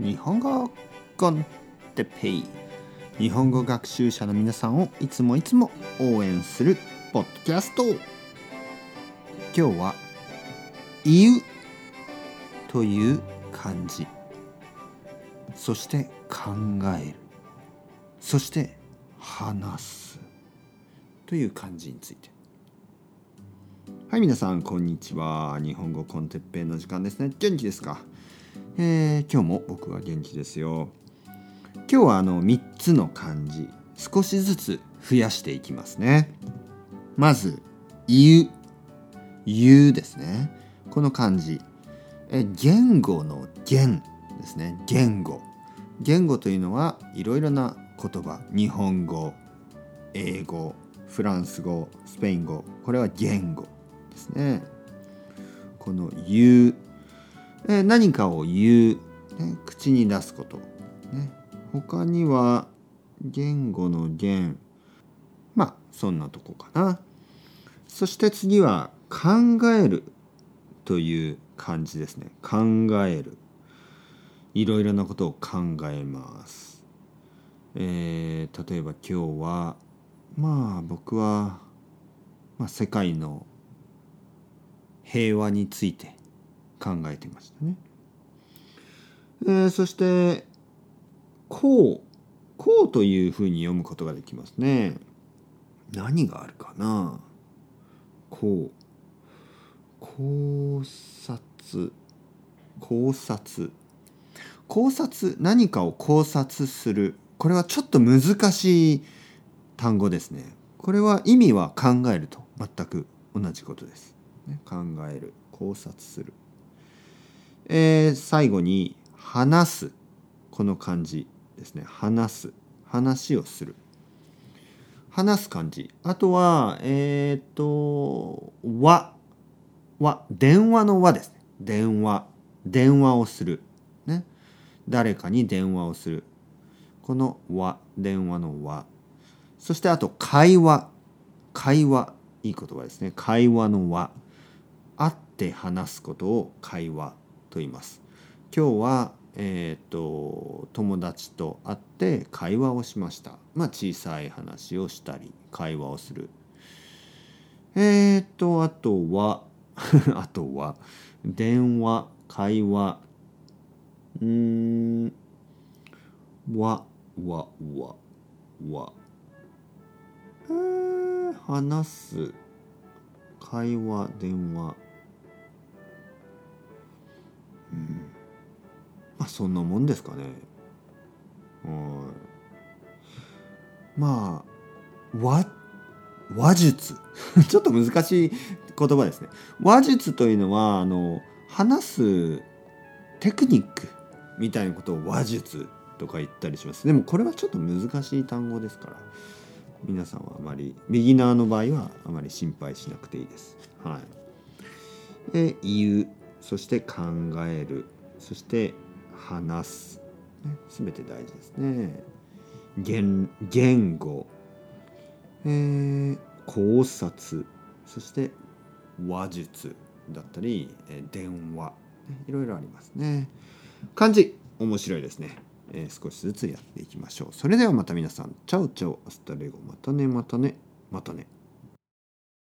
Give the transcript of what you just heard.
日本語コンテペイ。日本語学習者の皆さんをいつもいつも応援するポッドキャスト。今日は「言う」という漢字。そして考える。そして話す。という漢字について。はい皆さんこんにちは。日本語コンテッペイの時間ですね。元気ですか？え、今日も僕は元気ですよ。今日はあの3つの漢字少しずつ増やしていきますね。まず「言う」「言う」ですね。この漢字。え言語の「言」ですね。言語。言語というのはいろいろな言葉。日本語英語フランス語スペイン語。これは言語ですね。この「言う」え何かを言う、ね、口に出すこと、ね、他には言語の言。まあそんなとこかな。そして次は考えるという感じですね。考える。いろいろなことを考えます。えー、例えば今日はまあ僕は、まあ、世界の平和について考えてましたね。えー、そして「こう」「こう」というふうに読むことができますね。何があるかな？こう。考察。考察。考察何かを考察する。これはちょっと難しい単語ですね。これは意味は考えると全く同じことです、ね、考える考察する。えー、最後に「話す」この漢字ですね「話す」話をする話す漢字あとはえっ、ー、と「和」和電話の「和」ですね電話電話をするね誰かに電話をするこの「和」電話の「和」そしてあと「会話」会話いい言葉ですね会話の和会って話すことを会話と言います。今日は、えーと、友達と会って会話をしました。まあ小さい話をしたり会話をする。えっ、ー、とあとは あとは電話会話うんわわわわえー、話す会話電話まあそんなもんですかね。まあ話話術 ちょっと難しい言葉ですね。話術というのはあの話すテクニックみたいなことを話術とか言ったりします。でもこれはちょっと難しい単語ですから皆さんはあまりビギナーの場合はあまり心配しなくていいです。はい。で言うそして考える。そして話す、ね、全て大事ですね。言言語、えー、考察。そして話術だったり、えー、電話、いろいろありますね。漢字。面白いですね、えー、少しずつやっていきましょう。それではまた皆さん。 Ciao ciao。 Hasta luego。またねまたねまたね。